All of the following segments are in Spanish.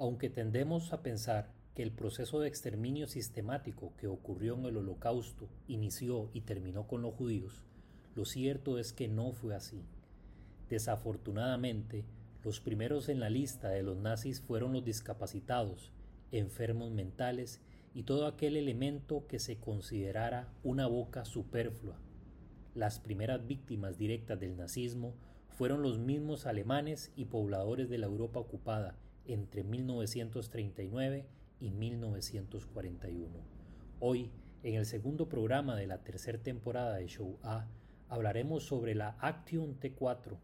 Aunque tendemos a pensar que el proceso de exterminio sistemático que ocurrió en el Holocausto inició y terminó con los judíos, lo cierto es que no fue así. Desafortunadamente, los primeros en la lista de los nazis fueron los discapacitados, enfermos mentales y todo aquel elemento que se considerara una boca superflua. Las primeras víctimas directas del nazismo fueron los mismos alemanes y pobladores de la Europa ocupada entre 1939 y 1941. Hoy, en el segundo programa de la tercera temporada de Show A, hablaremos sobre la Action T4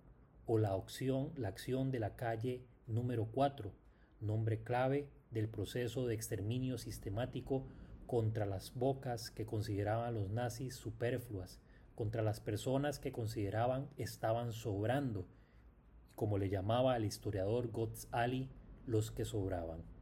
o la acción, la acción de la calle número 4, nombre clave del proceso de exterminio sistemático contra las bocas que consideraban los nazis superfluas, contra las personas que consideraban estaban sobrando, como le llamaba el historiador Gotz Ali, los que sobraban.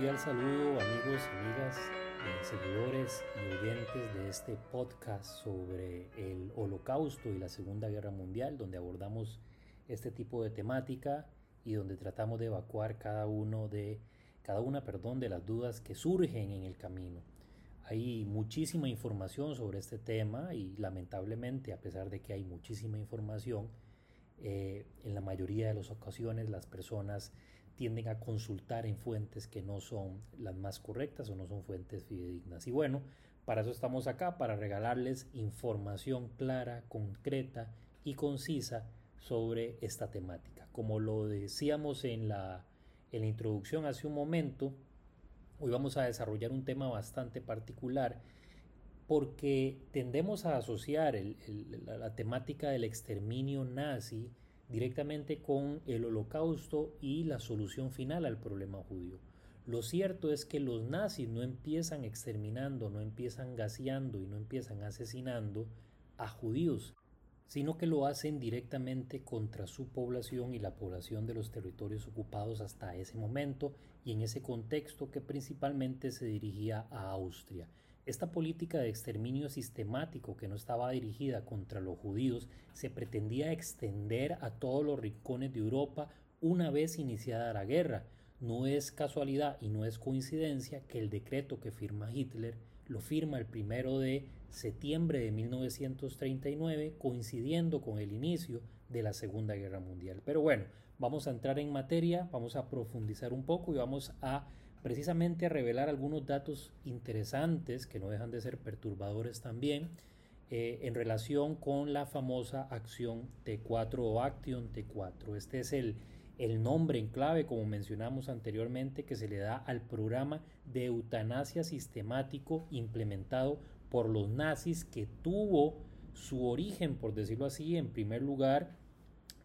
Cordial saludo amigos, amigas, eh, seguidores y oyentes de este podcast sobre el holocausto y la Segunda Guerra Mundial, donde abordamos este tipo de temática y donde tratamos de evacuar cada uno de cada una, perdón, de las dudas que surgen en el camino. Hay muchísima información sobre este tema y lamentablemente, a pesar de que hay muchísima información, eh, en la mayoría de las ocasiones las personas tienden a consultar en fuentes que no son las más correctas o no son fuentes fidedignas. Y bueno, para eso estamos acá, para regalarles información clara, concreta y concisa sobre esta temática. Como lo decíamos en la, introducción hace un momento, hoy vamos a desarrollar un tema bastante particular porque tendemos a asociar la temática del exterminio nazi directamente con el holocausto y la solución final al problema judío. Lo cierto es que los nazis no empiezan exterminando, no empiezan gaseando y no empiezan asesinando a judíos, sino que lo hacen directamente contra su población y la población de los territorios ocupados hasta ese momento y en ese contexto que principalmente se dirigía a Austria. Esta política de exterminio sistemático que no estaba dirigida contra los judíos se pretendía extender a todos los rincones de Europa una vez iniciada la guerra. No es casualidad y no es coincidencia que el decreto que firma Hitler lo firma el primero de septiembre de 1939, coincidiendo con el inicio de la Segunda Guerra Mundial. Pero bueno, vamos a entrar en materia, vamos a profundizar un poco y vamos a precisamente a revelar algunos datos interesantes que no dejan de ser perturbadores también eh, en relación con la famosa acción T4 o Action T4. Este es el, el nombre en clave, como mencionamos anteriormente, que se le da al programa de eutanasia sistemático implementado por los nazis que tuvo su origen, por decirlo así, en primer lugar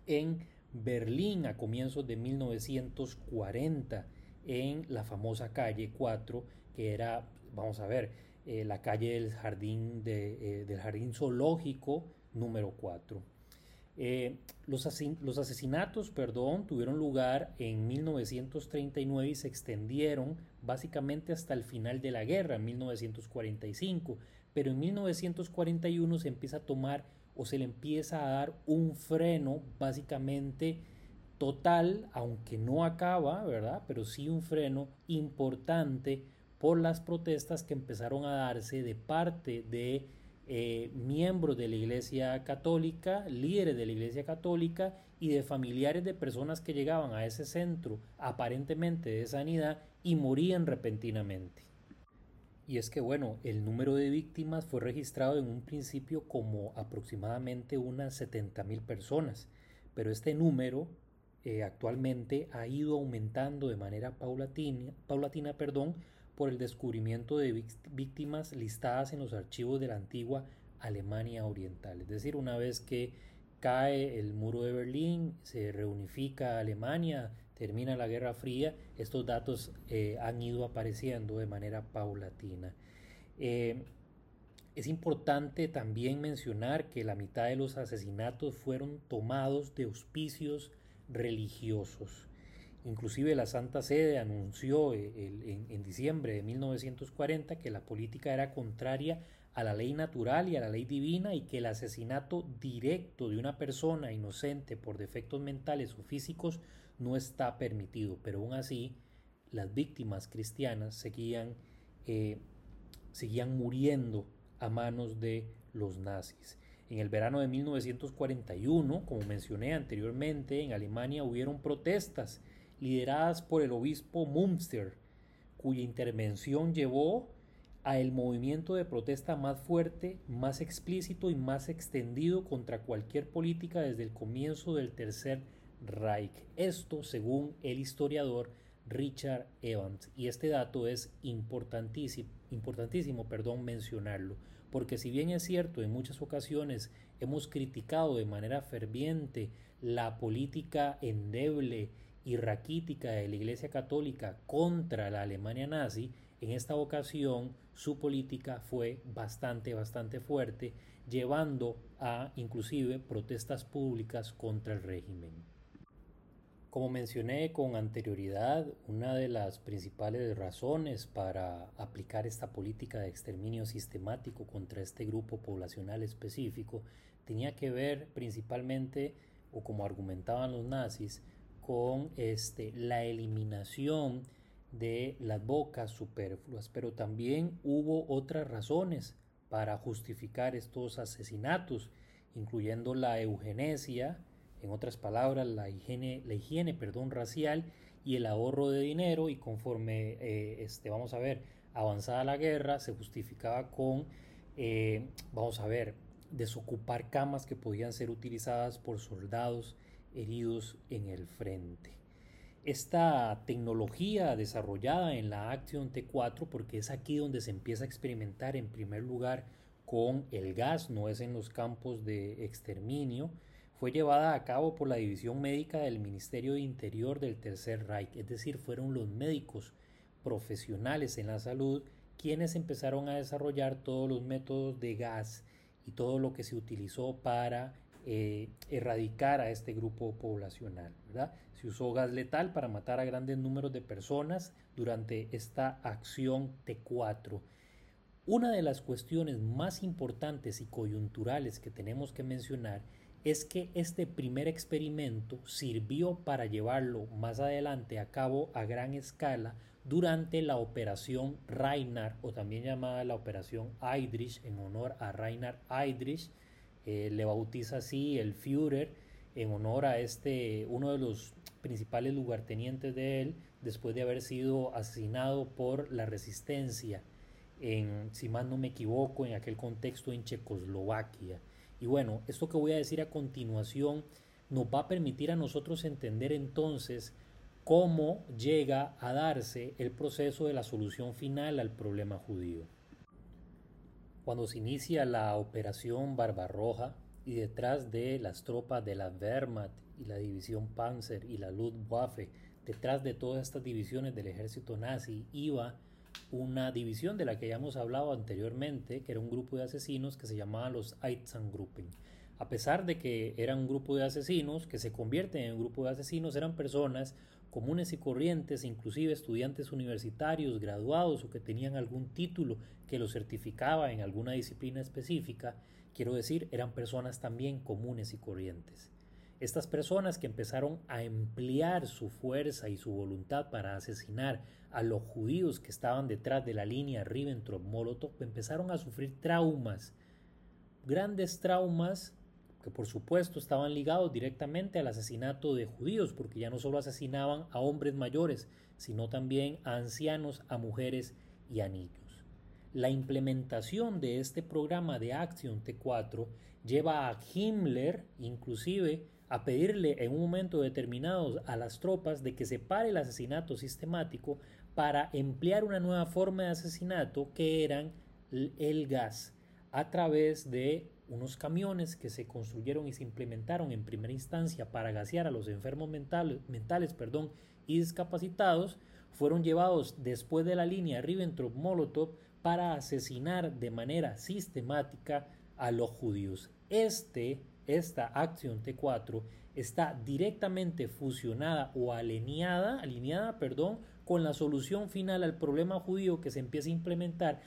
en Berlín a comienzos de 1940 en la famosa calle 4, que era, vamos a ver, eh, la calle del jardín, de, eh, del jardín zoológico número 4. Eh, los, los, asesinatos perdón, tuvieron lugar en 1939 y se extendieron básicamente hasta el final de la guerra, en 1945, pero en 1941 se empieza a tomar o se le empieza a dar un freno básicamente total, aunque no acaba, ¿verdad? Pero sí un freno importante por las protestas que empezaron a darse de parte de eh, miembros de la Iglesia Católica, líderes de la Iglesia Católica y de familiares de personas que llegaban a ese centro aparentemente de sanidad y morían repentinamente. Y es que bueno, el número de víctimas fue registrado en un principio como aproximadamente unas 70 mil personas, pero este número eh, actualmente ha ido aumentando de manera paulatina, paulatina perdón, por el descubrimiento de víctimas listadas en los archivos de la antigua Alemania Oriental. Es decir, una vez que cae el muro de Berlín, se reunifica Alemania, termina la Guerra Fría, estos datos eh, han ido apareciendo de manera paulatina. Eh, es importante también mencionar que la mitad de los asesinatos fueron tomados de auspicios religiosos. Inclusive la Santa Sede anunció eh, en, diciembre de 1940 que la política era contraria a la ley natural y a la ley divina y que el asesinato directo de una persona inocente por defectos mentales o físicos no está permitido. Pero aún así, las víctimas cristianas seguían, eh, seguían muriendo a manos de los nazis. En el verano de 1941, como mencioné anteriormente, en Alemania hubieron protestas lideradas por el obispo Münster, cuya intervención llevó a el movimiento de protesta más fuerte, más explícito y más extendido contra cualquier política desde el comienzo del Tercer Reich. Esto según el historiador Richard Evans. Y este dato es importantísimo, importantísimo perdón, mencionarlo, porque si bien es cierto, en muchas ocasiones hemos criticado de manera ferviente la política endeble y raquítica de la Iglesia Católica contra la Alemania nazi, en esta ocasión su política fue bastante, bastante fuerte, llevando a inclusive protestas públicas contra el régimen. Como mencioné con anterioridad, una de las principales razones para aplicar esta política de exterminio sistemático contra este grupo poblacional específico tenía que ver principalmente, o como argumentaban los nazis, con este, la eliminación de las bocas superfluas, pero también hubo otras razones para justificar estos asesinatos, incluyendo la eugenesia, en otras palabras, la higiene, la higiene perdón, racial y el ahorro de dinero, y conforme eh, este, vamos a ver, avanzada la guerra, se justificaba con, eh, vamos a ver, desocupar camas que podían ser utilizadas por soldados heridos en el frente. Esta tecnología desarrollada en la Action T4, porque es aquí donde se empieza a experimentar en primer lugar con el gas, no es en los campos de exterminio, fue llevada a cabo por la División Médica del Ministerio de Interior del Tercer Reich, es decir, fueron los médicos profesionales en la salud quienes empezaron a desarrollar todos los métodos de gas y todo lo que se utilizó para eh, erradicar a este grupo poblacional. Se usó gas letal para matar a grandes números de personas durante esta acción T4. Una de las cuestiones más importantes y coyunturales que tenemos que mencionar es que este primer experimento sirvió para llevarlo más adelante a cabo a gran escala durante la operación Reinhard o también llamada la operación Heydrich en honor a Reinhard Heydrich eh, le bautiza así el Führer en honor a este, uno de los principales lugartenientes de él, después de haber sido asesinado por la resistencia, en, si más no me equivoco, en aquel contexto en Checoslovaquia. Y bueno, esto que voy a decir a continuación nos va a permitir a nosotros entender entonces cómo llega a darse el proceso de la solución final al problema judío. Cuando se inicia la operación Barbarroja y detrás de las tropas de la Wehrmacht y la división Panzer y la Luftwaffe, detrás de todas estas divisiones del ejército nazi iba una división de la que ya hemos hablado anteriormente, que era un grupo de asesinos que se llamaba los Einsatzgruppen. A pesar de que eran un grupo de asesinos que se convierten en un grupo de asesinos, eran personas comunes y corrientes, inclusive estudiantes universitarios, graduados o que tenían algún título que los certificaba en alguna disciplina específica, quiero decir, eran personas también comunes y corrientes. Estas personas que empezaron a emplear su fuerza y su voluntad para asesinar a los judíos que estaban detrás de la línea Ribbentrop-Molotov empezaron a sufrir traumas, grandes traumas que por supuesto estaban ligados directamente al asesinato de judíos, porque ya no solo asesinaban a hombres mayores, sino también a ancianos, a mujeres y a niños. La implementación de este programa de Acción T4 lleva a Himmler inclusive a pedirle en un momento determinado a las tropas de que se pare el asesinato sistemático para emplear una nueva forma de asesinato que eran el gas a través de unos camiones que se construyeron y se implementaron en primera instancia para gasear a los enfermos mentales, mentales perdón, y discapacitados, fueron llevados después de la línea Ribbentrop-Molotov para asesinar de manera sistemática a los judíos. Este, esta acción T4 está directamente fusionada o alineada, alineada perdón, con la solución final al problema judío que se empieza a implementar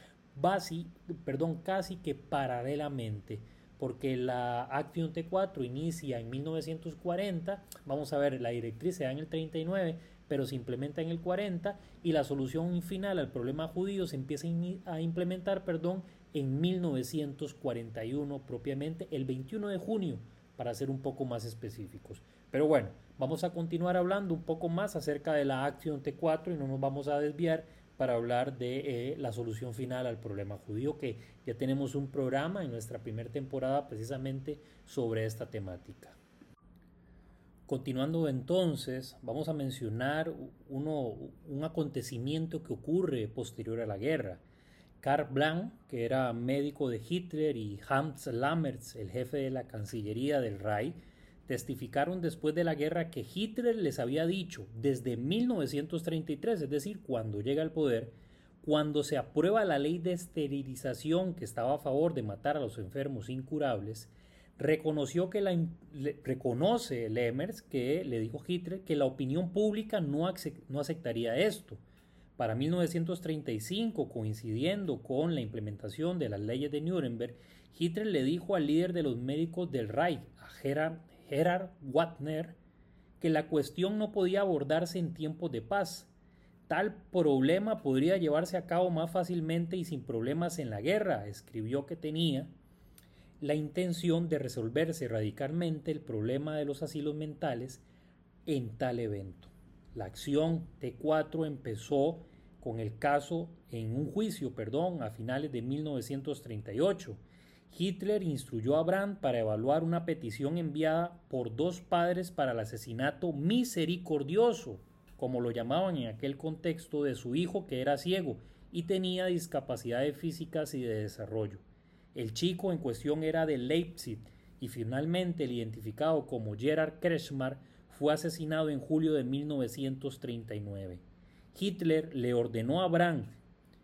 perdón, casi que paralelamente porque la Acción T4 inicia en 1940, vamos a ver, la directriz se da en el 39, pero se implementa en el 40 y la solución final al problema judío se empieza a implementar, perdón, en 1941 propiamente el 21 de junio para ser un poco más específicos. Pero bueno, vamos a continuar hablando un poco más acerca de la Acción T4 y no nos vamos a desviar para hablar de eh, la solución final al problema judío, que ya tenemos un programa en nuestra primera temporada precisamente sobre esta temática. Continuando entonces, vamos a mencionar uno, un acontecimiento que ocurre posterior a la guerra. Karl Blanc, que era médico de Hitler, y Hans Lammertz, el jefe de la Cancillería del Reich, testificaron después de la guerra que Hitler les había dicho desde 1933, es decir, cuando llega al poder, cuando se aprueba la ley de esterilización que estaba a favor de matar a los enfermos incurables, reconoció que la, reconoce Lemmers que le dijo Hitler que la opinión pública no aceptaría esto. Para 1935, coincidiendo con la implementación de las leyes de Nuremberg, Hitler le dijo al líder de los médicos del Reich, a Gerhard Gerard Wagner que la cuestión no podía abordarse en tiempos de paz. Tal problema podría llevarse a cabo más fácilmente y sin problemas en la guerra. Escribió que tenía la intención de resolverse radicalmente el problema de los asilos mentales en tal evento. La acción T4 empezó con el caso en un juicio, perdón, a finales de 1938 Hitler instruyó a Brandt para evaluar una petición enviada por dos padres para el asesinato misericordioso, como lo llamaban en aquel contexto, de su hijo que era ciego y tenía discapacidades físicas y de desarrollo. El chico en cuestión era de Leipzig y finalmente el identificado como Gerhard Kretschmar fue asesinado en julio de 1939. Hitler le ordenó a Brandt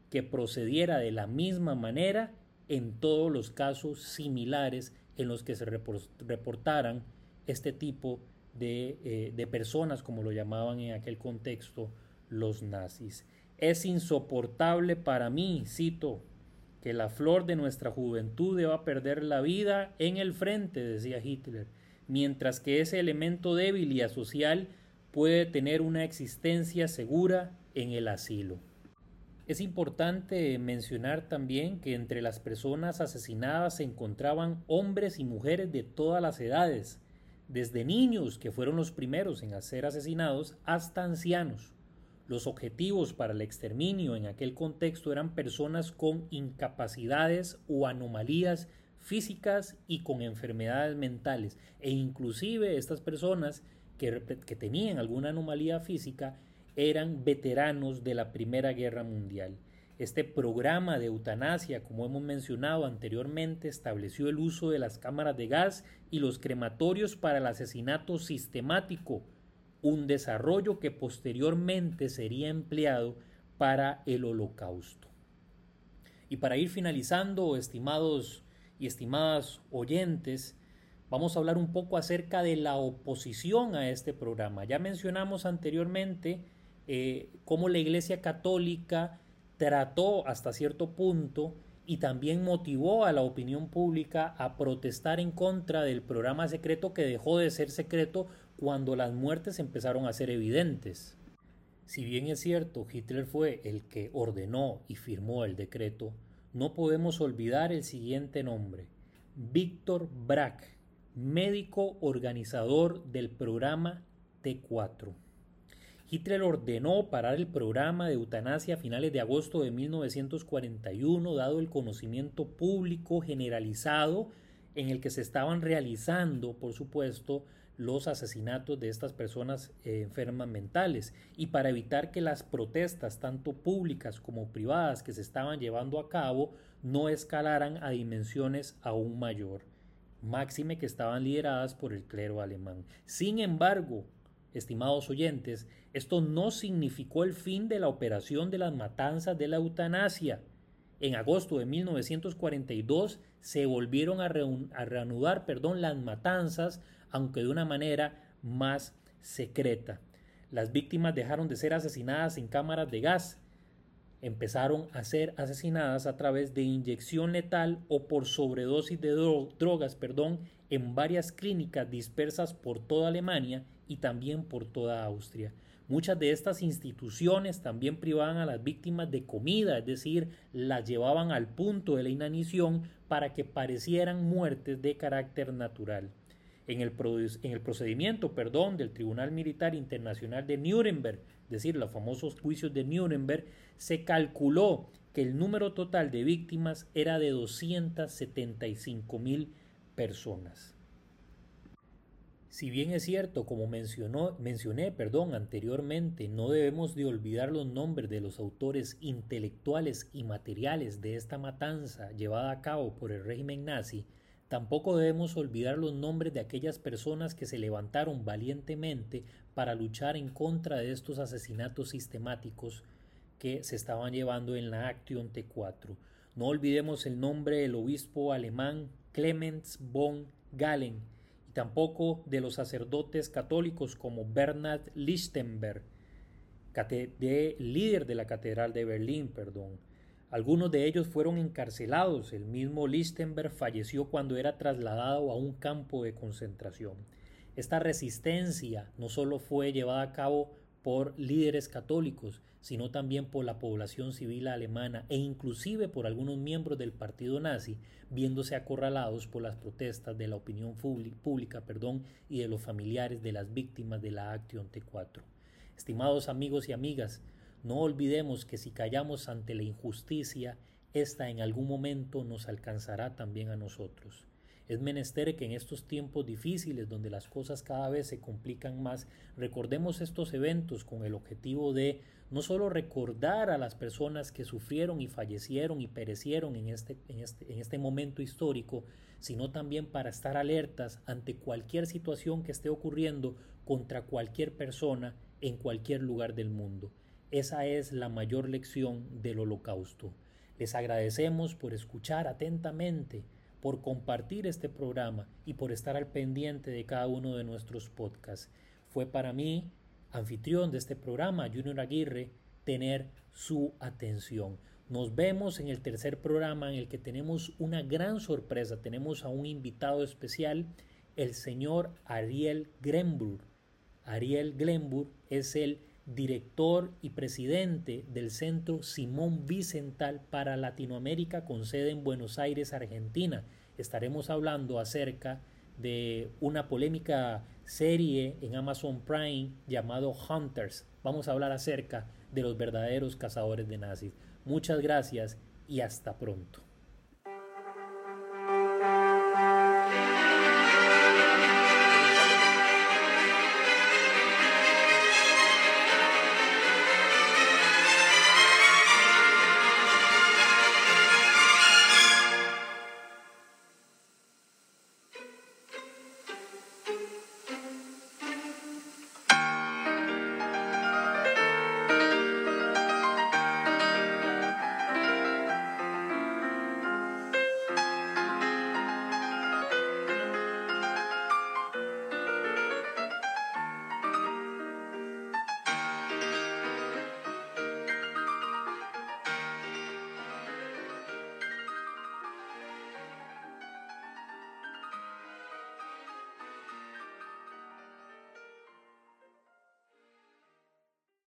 que procediera de la misma manera en todos los casos similares en los que se reportaran este tipo de, eh, de, personas, como lo llamaban en aquel contexto los nazis. Es insoportable para mí, cito, que la flor de nuestra juventud deba perder la vida en el frente, decía Hitler, mientras que ese elemento débil y asocial puede tener una existencia segura en el asilo. Es importante mencionar también que entre las personas asesinadas se encontraban hombres y mujeres de todas las edades, desde niños, que fueron los primeros en ser asesinados, hasta ancianos. Los objetivos para el exterminio en aquel contexto eran personas con incapacidades o anomalías físicas y con enfermedades mentales, e inclusive estas personas que, tenían alguna anomalía física eran veteranos de la Primera Guerra Mundial. Este programa de eutanasia, como hemos mencionado anteriormente, estableció el uso de las cámaras de gas y los crematorios para el asesinato sistemático, un desarrollo que posteriormente sería empleado para el holocausto. Y para ir finalizando, estimados y estimadas oyentes, vamos a hablar un poco acerca de la oposición a este programa. Ya mencionamos anteriormente eh, cómo la Iglesia Católica trató hasta cierto punto y también motivó a la opinión pública a protestar en contra del programa secreto que dejó de ser secreto cuando las muertes empezaron a ser evidentes. Si bien es cierto, Hitler fue el que ordenó y firmó el decreto, no podemos olvidar el siguiente nombre, Víctor Brack, médico organizador del programa T4. Hitler ordenó parar el programa de eutanasia a finales de agosto de 1941, dado el conocimiento público generalizado en el que se estaban realizando, por supuesto, los asesinatos de estas personas eh, enfermas mentales y para evitar que las protestas, tanto públicas como privadas, que se estaban llevando a cabo, no escalaran a dimensiones aún mayor, máxime que estaban lideradas por el clero alemán. Sin embargo, estimados oyentes, esto no significó el fin de la operación de las matanzas de la eutanasia. En agosto de 1942 se volvieron a, reanudar perdón, las matanzas, aunque de una manera más secreta. Las víctimas dejaron de ser asesinadas en cámaras de gas, empezaron a ser asesinadas a través de inyección letal o por sobredosis de drogas perdón, en varias clínicas dispersas por toda Alemania y también por toda Austria. Muchas de estas instituciones también privaban a las víctimas de comida, es decir, las llevaban al punto de la inanición para que parecieran muertes de carácter natural. En el, en el procedimiento perdón, del Tribunal Militar Internacional de Nuremberg, es decir, los famosos juicios de Nuremberg, se calculó que el número total de víctimas era de 275 mil personas. Si bien es cierto, como mencioné perdón, anteriormente, no debemos de olvidar los nombres de los autores intelectuales y materiales de esta matanza llevada a cabo por el régimen nazi, tampoco debemos olvidar los nombres de aquellas personas que se levantaron valientemente para luchar en contra de estos asesinatos sistemáticos que se estaban llevando en la Action T4. No olvidemos el nombre del obispo alemán Clemens von Galen, tampoco de los sacerdotes católicos como Bernhard Lichtenberg, de, líder de la Catedral de Berlín, perdón. Algunos de ellos fueron encarcelados. El mismo Lichtenberg falleció cuando era trasladado a un campo de concentración. Esta resistencia no solo fue llevada a cabo por líderes católicos, sino también por la población civil alemana e inclusive por algunos miembros del partido nazi, viéndose acorralados por las protestas de la opinión pública perdón, y de los familiares de las víctimas de la Action T4. Estimados amigos y amigas, no olvidemos que si callamos ante la injusticia, esta en algún momento nos alcanzará también a nosotros. Es menester que en estos tiempos difíciles donde las cosas cada vez se complican más, recordemos estos eventos con el objetivo de no solo recordar a las personas que sufrieron y fallecieron y perecieron en este, en este, en este momento histórico, sino también para estar alertas ante cualquier situación que esté ocurriendo contra cualquier persona en cualquier lugar del mundo. Esa es la mayor lección del holocausto. Les agradecemos por escuchar atentamente por compartir este programa y por estar al pendiente de cada uno de nuestros podcasts. Fue para mí, anfitrión de este programa, Junior Aguirre, tener su atención. Nos vemos en el tercer programa en el que tenemos una gran sorpresa. Tenemos a un invitado especial, el señor Ariel Grenburg. Ariel Glenburg es el director y presidente del Centro Simón Vicental para Latinoamérica con sede en Buenos Aires, Argentina. Estaremos hablando acerca de una polémica serie en Amazon Prime llamado Hunters. Vamos a hablar acerca de los verdaderos cazadores de nazis. Muchas gracias y hasta pronto.